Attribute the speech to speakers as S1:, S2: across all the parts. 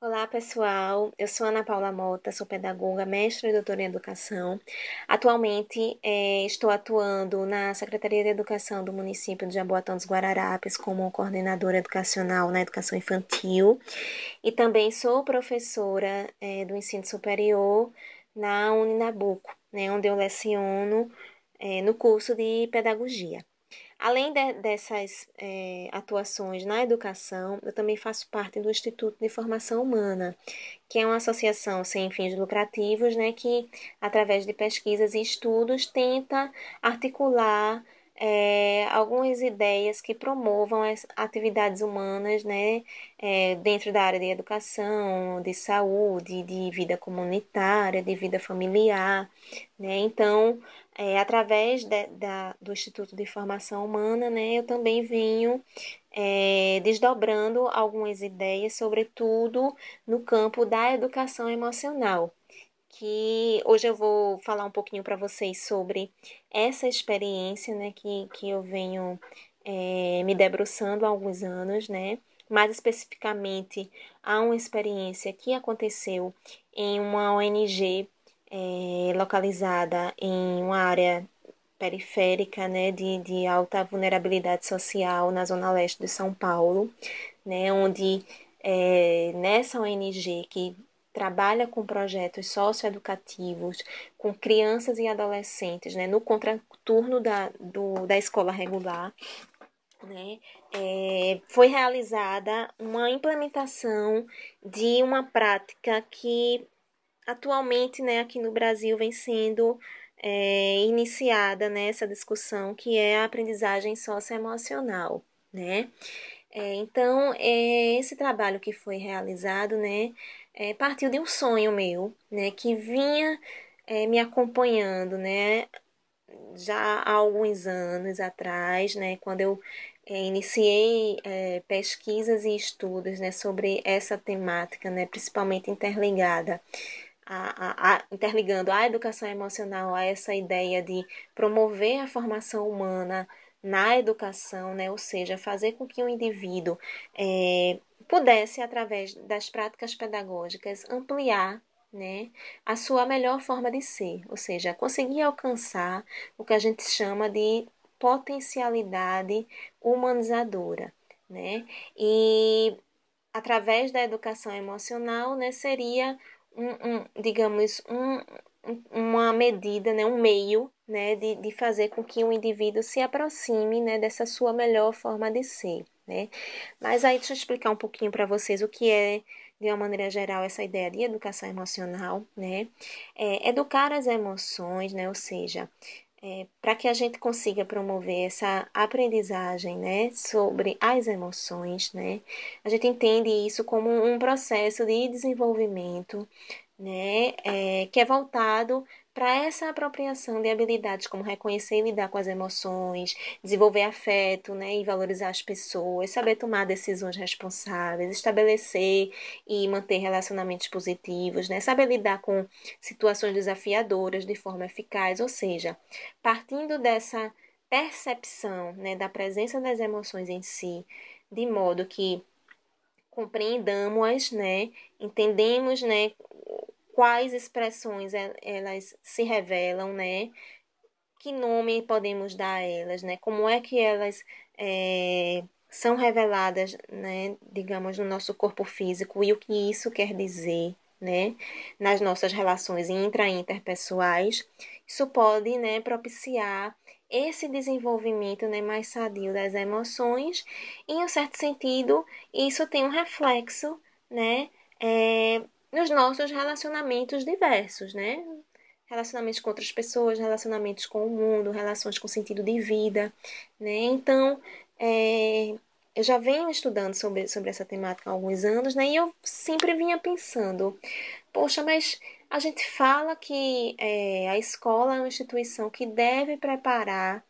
S1: Olá, pessoal. Eu sou Ana Paula Mota, sou pedagoga, mestre e doutora em educação. Atualmente, é, estou atuando na Secretaria de Educação do município de Jaboatão dos Guararapes como coordenadora educacional na educação infantil e também sou professora é, do ensino superior na Uninabuco, né, onde eu leciono é, no curso de pedagogia. Além de, dessas é, atuações na educação, eu também faço parte do Instituto de Formação Humana, que é uma associação sem fins lucrativos, né, que, através de pesquisas e estudos, tenta articular é, algumas ideias que promovam as atividades humanas né, é, dentro da área de educação, de saúde, de vida comunitária, de vida familiar. Né? Então, é, através de, da, do Instituto de Formação Humana, né, eu também venho é, desdobrando algumas ideias, sobretudo no campo da educação emocional que hoje eu vou falar um pouquinho para vocês sobre essa experiência, né, que, que eu venho é, me debruçando há alguns anos, né, mais especificamente há uma experiência que aconteceu em uma ONG é, localizada em uma área periférica, né, de, de alta vulnerabilidade social na zona leste de São Paulo, né, onde é, nessa ONG que trabalha com projetos socioeducativos com crianças e adolescentes, né, no contraturno da, do, da escola regular, né, é, foi realizada uma implementação de uma prática que atualmente, né, aqui no Brasil vem sendo é, iniciada nessa discussão, que é a aprendizagem socioemocional, né? É, então, é, esse trabalho que foi realizado, né, é, partiu de um sonho meu, né, que vinha é, me acompanhando, né, já há alguns anos atrás, né, quando eu é, iniciei pesquisas e estudos, né, sobre essa temática, né, principalmente interligada a, a, a, interligando a educação emocional a essa ideia de promover a formação humana na educação, né? ou seja, fazer com que o indivíduo é, pudesse, através das práticas pedagógicas, ampliar né, a sua melhor forma de ser, ou seja, conseguir alcançar o que a gente chama de potencialidade humanizadora. Né? E através da educação emocional, né, seria um, um digamos, um, uma medida, né, um meio né, de, de fazer com que o indivíduo se aproxime né, dessa sua melhor forma de ser. Né? Mas aí deixa eu explicar um pouquinho para vocês o que é, de uma maneira geral, essa ideia de educação emocional. Né? É, educar as emoções, né, ou seja, é, para que a gente consiga promover essa aprendizagem né, sobre as emoções, né, a gente entende isso como um processo de desenvolvimento né, é, que é voltado para essa apropriação de habilidades como reconhecer e lidar com as emoções, desenvolver afeto, né, e valorizar as pessoas, saber tomar decisões responsáveis, estabelecer e manter relacionamentos positivos, né, saber lidar com situações desafiadoras de forma eficaz, ou seja, partindo dessa percepção, né, da presença das emoções em si, de modo que compreendamos, né, entendemos, né, quais expressões elas se revelam, né? Que nome podemos dar a elas, né? Como é que elas é, são reveladas, né? Digamos, no nosso corpo físico e o que isso quer dizer, né? Nas nossas relações intra e interpessoais. Isso pode, né? Propiciar esse desenvolvimento né, mais sadio das emoções, em um certo sentido, isso tem um reflexo né, é, nos nossos relacionamentos diversos, né? Relacionamentos com outras pessoas, relacionamentos com o mundo, relações com sentido de vida, né? Então, é, eu já venho estudando sobre, sobre essa temática há alguns anos, né? E eu sempre vinha pensando, poxa, mas a gente fala que é, a escola é uma instituição que deve preparar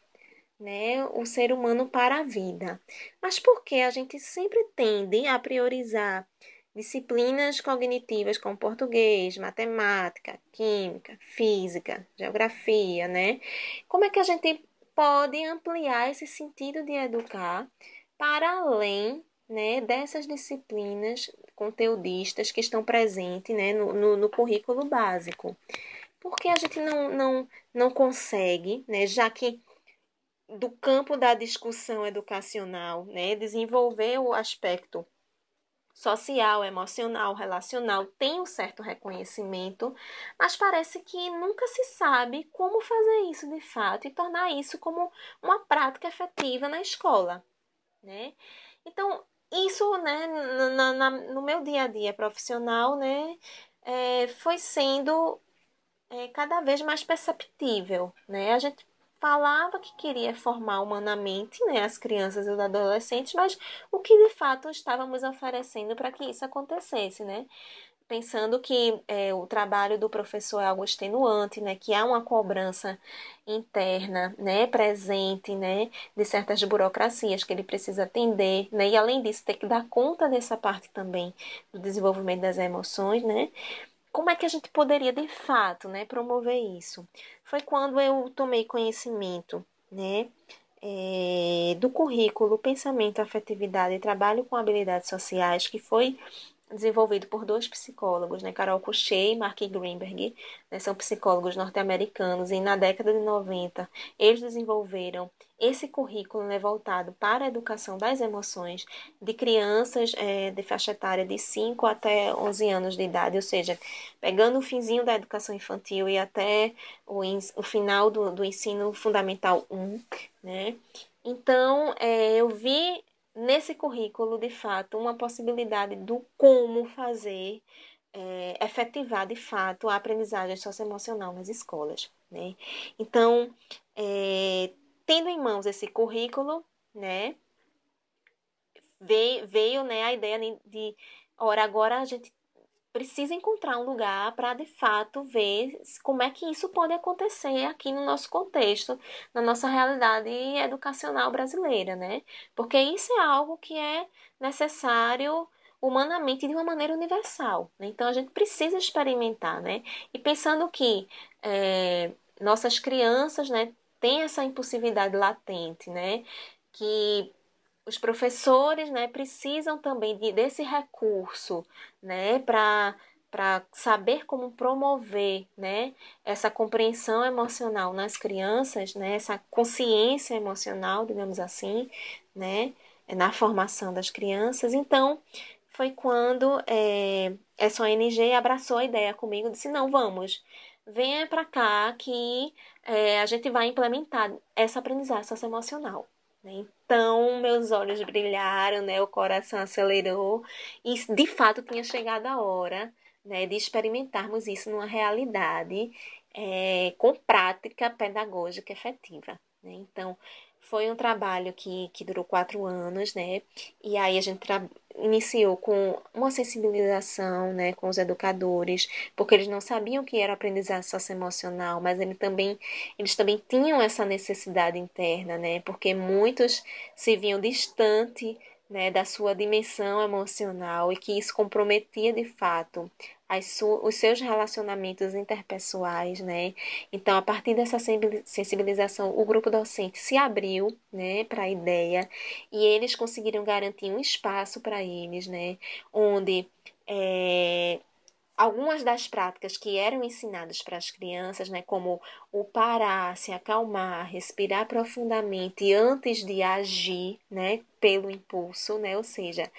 S1: né, o ser humano para a vida. Mas por que a gente sempre tende a priorizar disciplinas cognitivas como português, matemática, química, física, geografia, né? Como é que a gente pode ampliar esse sentido de educar para além né, dessas disciplinas conteudistas que estão presentes né, no, no, no currículo básico. Por que a gente não, não, não consegue, né, já que do campo da discussão educacional, né, desenvolver o aspecto social, emocional, relacional tem um certo reconhecimento, mas parece que nunca se sabe como fazer isso de fato e tornar isso como uma prática efetiva na escola, né? Então, isso, né, na, na, no meu dia a dia profissional, né, é, foi sendo é, cada vez mais perceptível, né? A gente falava que queria formar humanamente né, as crianças e os adolescentes, mas o que de fato estávamos oferecendo para que isso acontecesse, né? Pensando que é, o trabalho do professor é algo extenuante, né, que há uma cobrança interna, né, presente, né, de certas burocracias que ele precisa atender, né, e além disso ter que dar conta dessa parte também do desenvolvimento das emoções, né, como é que a gente poderia de fato né, promover isso? Foi quando eu tomei conhecimento né, é, do currículo Pensamento, Afetividade e Trabalho com Habilidades Sociais, que foi desenvolvido por dois psicólogos, né, Carol Couchet e Mark Greenberg, né, são psicólogos norte-americanos. E na década de 90 eles desenvolveram esse currículo né, voltado para a educação das emoções de crianças é, de faixa etária de 5 até 11 anos de idade, ou seja, pegando o finzinho da educação infantil e até o, o final do, do ensino fundamental 1, né? Então, é, eu vi nesse currículo, de fato, uma possibilidade do como fazer é, efetivar, de fato, a aprendizagem socioemocional nas escolas. Né? Então, é, tendo em mãos esse currículo, né, veio, veio né, a ideia de, ora, agora a gente precisa encontrar um lugar para de fato ver como é que isso pode acontecer aqui no nosso contexto, na nossa realidade educacional brasileira, né? Porque isso é algo que é necessário humanamente de uma maneira universal. Né? Então a gente precisa experimentar, né? E pensando que é, nossas crianças, né, têm essa impulsividade latente, né? Que os professores né, precisam também de, desse recurso né, para para saber como promover né, essa compreensão emocional nas crianças, né, essa consciência emocional, digamos assim, né, na formação das crianças. Então, foi quando é, essa ONG abraçou a ideia comigo, disse, não, vamos, venha para cá que é, a gente vai implementar essa aprendizagem socioemocional. Né? Então, meus olhos brilharam, né? O coração acelerou e, de fato, tinha chegado a hora, né, de experimentarmos isso numa realidade é, com prática pedagógica efetiva. Né? Então, foi um trabalho que, que durou quatro anos, né? E aí a gente iniciou com uma sensibilização, né, com os educadores, porque eles não sabiam que era aprendizagem socioemocional, mas ele também, eles também tinham essa necessidade interna, né? Porque muitos se viam distante né, da sua dimensão emocional e que isso comprometia de fato os seus relacionamentos interpessoais, né? Então, a partir dessa sensibilização, o grupo docente se abriu, né, para a ideia e eles conseguiram garantir um espaço para eles, né, onde é, algumas das práticas que eram ensinadas para as crianças, né, como o parar, se acalmar, respirar profundamente antes de agir, né, pelo impulso, né, ou seja,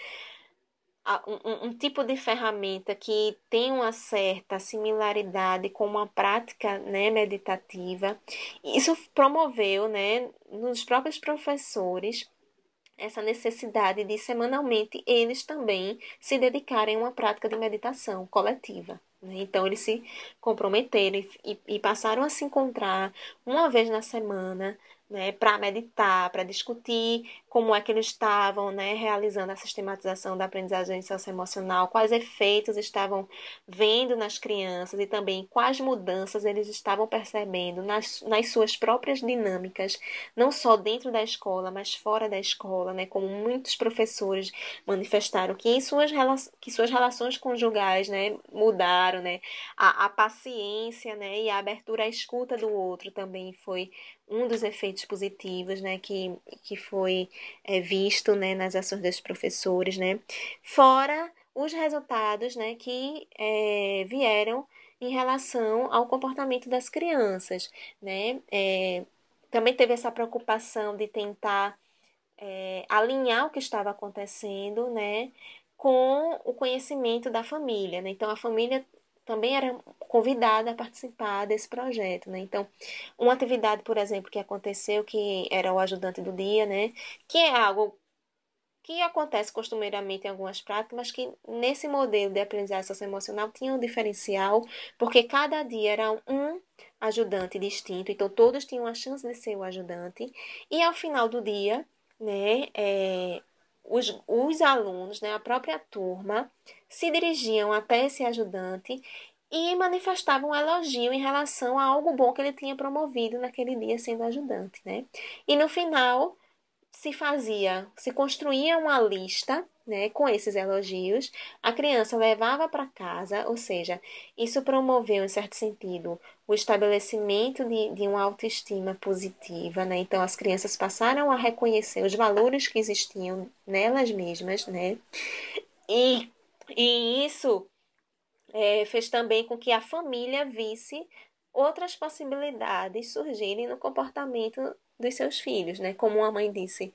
S1: um, um, tipo de ferramenta que tem uma certa similaridade com uma prática né, meditativa. Isso promoveu né, nos próprios professores essa necessidade de semanalmente eles também se dedicarem a uma prática de meditação coletiva. Né? Então eles se comprometeram e, e passaram a se encontrar uma vez na semana né, para meditar, para discutir como é que eles estavam né, realizando a sistematização da aprendizagem socioemocional, quais efeitos estavam vendo nas crianças e também quais mudanças eles estavam percebendo nas, nas suas próprias dinâmicas, não só dentro da escola, mas fora da escola, né, como muitos professores manifestaram que, suas, que suas relações conjugais né, mudaram, né, a, a paciência né, e a abertura à escuta do outro também foi um dos efeitos positivos, né, que, que foi é, visto, né, nas ações dos professores, né, fora os resultados né, que é, vieram em relação ao comportamento das crianças. Né? É, também teve essa preocupação de tentar é, alinhar o que estava acontecendo né, com o conhecimento da família. Né? Então, a família também era convidada a participar desse projeto, né? Então, uma atividade, por exemplo, que aconteceu, que era o ajudante do dia, né? Que é algo que acontece costumeiramente em algumas práticas, mas que nesse modelo de aprendizagem socioemocional tinha um diferencial, porque cada dia era um ajudante distinto, então todos tinham a chance de ser o ajudante, e ao final do dia, né, é, os, os alunos, né, a própria turma, se dirigiam até esse ajudante e manifestavam um elogio em relação a algo bom que ele tinha promovido naquele dia sendo ajudante, né? E no final se fazia, se construía uma lista, né, com esses elogios, a criança levava para casa, ou seja, isso promoveu, em certo sentido, o estabelecimento de, de uma autoestima positiva, né? Então as crianças passaram a reconhecer os valores que existiam nelas mesmas, né? E, e isso é, fez também com que a família visse outras possibilidades surgirem no comportamento dos seus filhos, né? Como a mãe disse,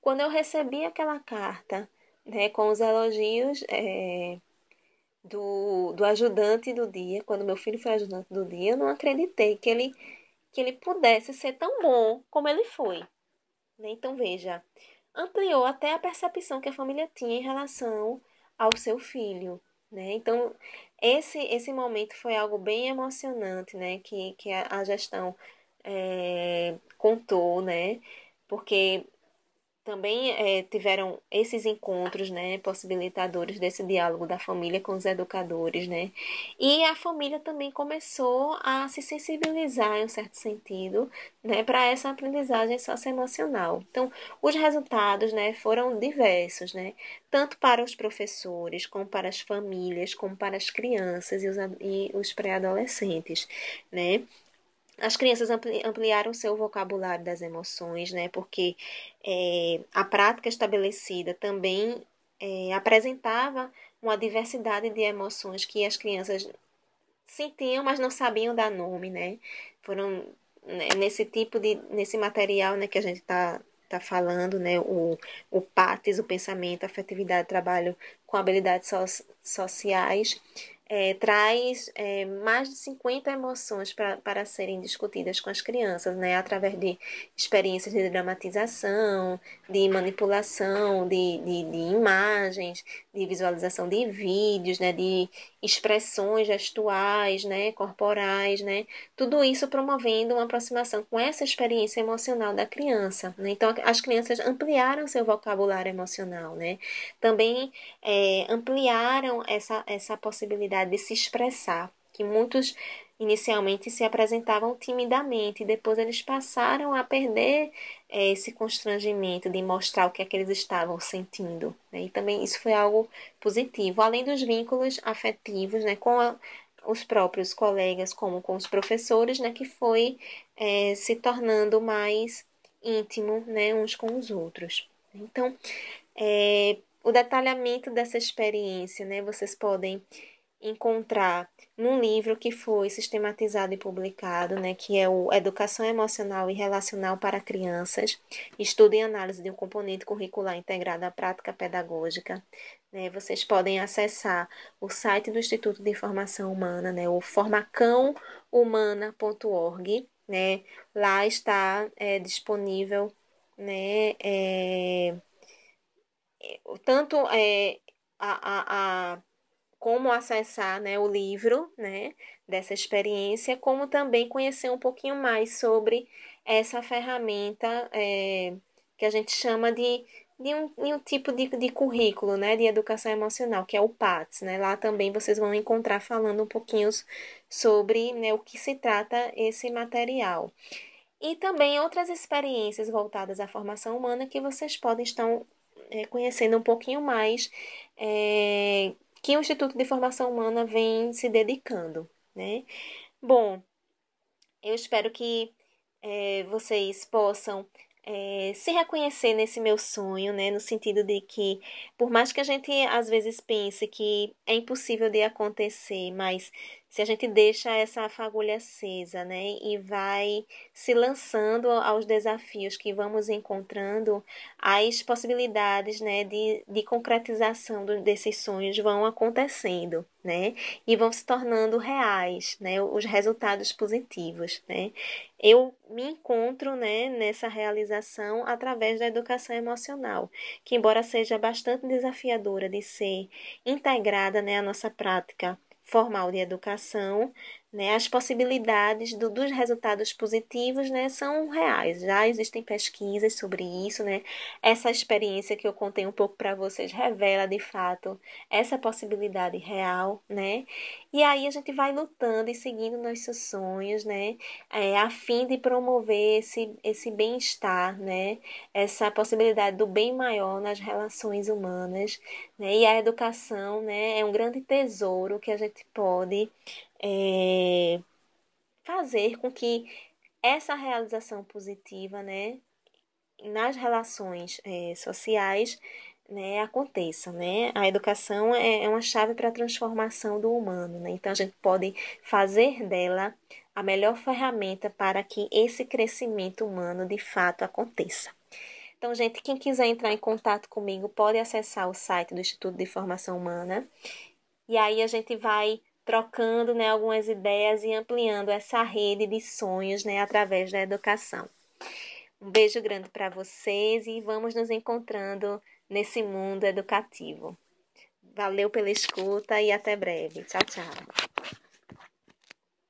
S1: quando eu recebi aquela carta, né, com os elogios é, do, do ajudante do dia, quando meu filho foi ajudante do dia, eu não acreditei que ele que ele pudesse ser tão bom como ele foi. Né? Então veja, ampliou até a percepção que a família tinha em relação ao seu filho. Né? Então, esse, esse momento foi algo bem emocionante né? que, que a, a gestão é, contou, né? Porque também é, tiveram esses encontros, né, possibilitadores desse diálogo da família com os educadores, né, e a família também começou a se sensibilizar em um certo sentido, né, para essa aprendizagem socioemocional. Então, os resultados, né, foram diversos, né, tanto para os professores, como para as famílias, como para as crianças e os, e os pré-adolescentes, né, as crianças ampliaram seu vocabulário das emoções, né? Porque é, a prática estabelecida também é, apresentava uma diversidade de emoções que as crianças sentiam, mas não sabiam dar nome, né? Foram né, nesse tipo de, nesse material, né, que a gente está tá falando, né, o, o PATES, o pensamento, a afetividade, trabalho com habilidades so, sociais, é, traz é, mais de 50 emoções para serem discutidas com as crianças, né? através de experiências de dramatização, de manipulação de, de, de imagens, de visualização de vídeos, né? de expressões gestuais, né? corporais, né? tudo isso promovendo uma aproximação com essa experiência emocional da criança. Né? Então, as crianças ampliaram seu vocabulário emocional, né? também é, ampliaram essa, essa possibilidade de se expressar, que muitos inicialmente se apresentavam timidamente, depois eles passaram a perder é, esse constrangimento de mostrar o que é que eles estavam sentindo. Né? E também isso foi algo positivo, além dos vínculos afetivos né, com a, os próprios colegas, como com os professores, né, que foi é, se tornando mais íntimo né, uns com os outros. Então, é, o detalhamento dessa experiência, né, vocês podem encontrar num livro que foi sistematizado e publicado, né, que é o Educação Emocional e Relacional para Crianças, Estudo e Análise de um Componente Curricular Integrado à Prática Pedagógica. Né, vocês podem acessar o site do Instituto de Informação Humana, né, o formacãohumana.org. Né, lá está é, disponível né, é, tanto é, a, a, a como acessar né, o livro né, dessa experiência, como também conhecer um pouquinho mais sobre essa ferramenta é, que a gente chama de, de, um, de um tipo de, de currículo né, de educação emocional, que é o PATS. Né? Lá também vocês vão encontrar falando um pouquinho sobre né, o que se trata esse material. E também outras experiências voltadas à formação humana que vocês podem estar é, conhecendo um pouquinho mais é, que o Instituto de Formação Humana vem se dedicando, né? Bom, eu espero que é, vocês possam é, se reconhecer nesse meu sonho, né? No sentido de que, por mais que a gente às vezes pense que é impossível de acontecer, mas se a gente deixa essa fagulha acesa, né, e vai se lançando aos desafios que vamos encontrando, as possibilidades, né, de, de concretização desses sonhos vão acontecendo, né, e vão se tornando reais, né, os resultados positivos, né. Eu me encontro, né, nessa realização através da educação emocional, que embora seja bastante desafiadora de ser integrada, né, à nossa prática formal de educação, né, as possibilidades do, dos resultados positivos né, são reais. Já existem pesquisas sobre isso. Né? Essa experiência que eu contei um pouco para vocês revela de fato essa possibilidade real. Né? E aí a gente vai lutando e seguindo nossos sonhos, né? É, a fim de promover esse, esse bem-estar, né? essa possibilidade do bem maior nas relações humanas. Né? E a educação né, é um grande tesouro que a gente pode é, fazer com que essa realização positiva, né, nas relações é, sociais, né, aconteça, né? A educação é, é uma chave para a transformação do humano, né? Então a gente pode fazer dela a melhor ferramenta para que esse crescimento humano de fato aconteça. Então, gente, quem quiser entrar em contato comigo pode acessar o site do Instituto de Formação Humana. E aí a gente vai trocando né, algumas ideias e ampliando essa rede de sonhos né, através da educação. Um beijo grande para vocês e vamos nos encontrando nesse mundo educativo. Valeu pela escuta e até breve. Tchau, tchau.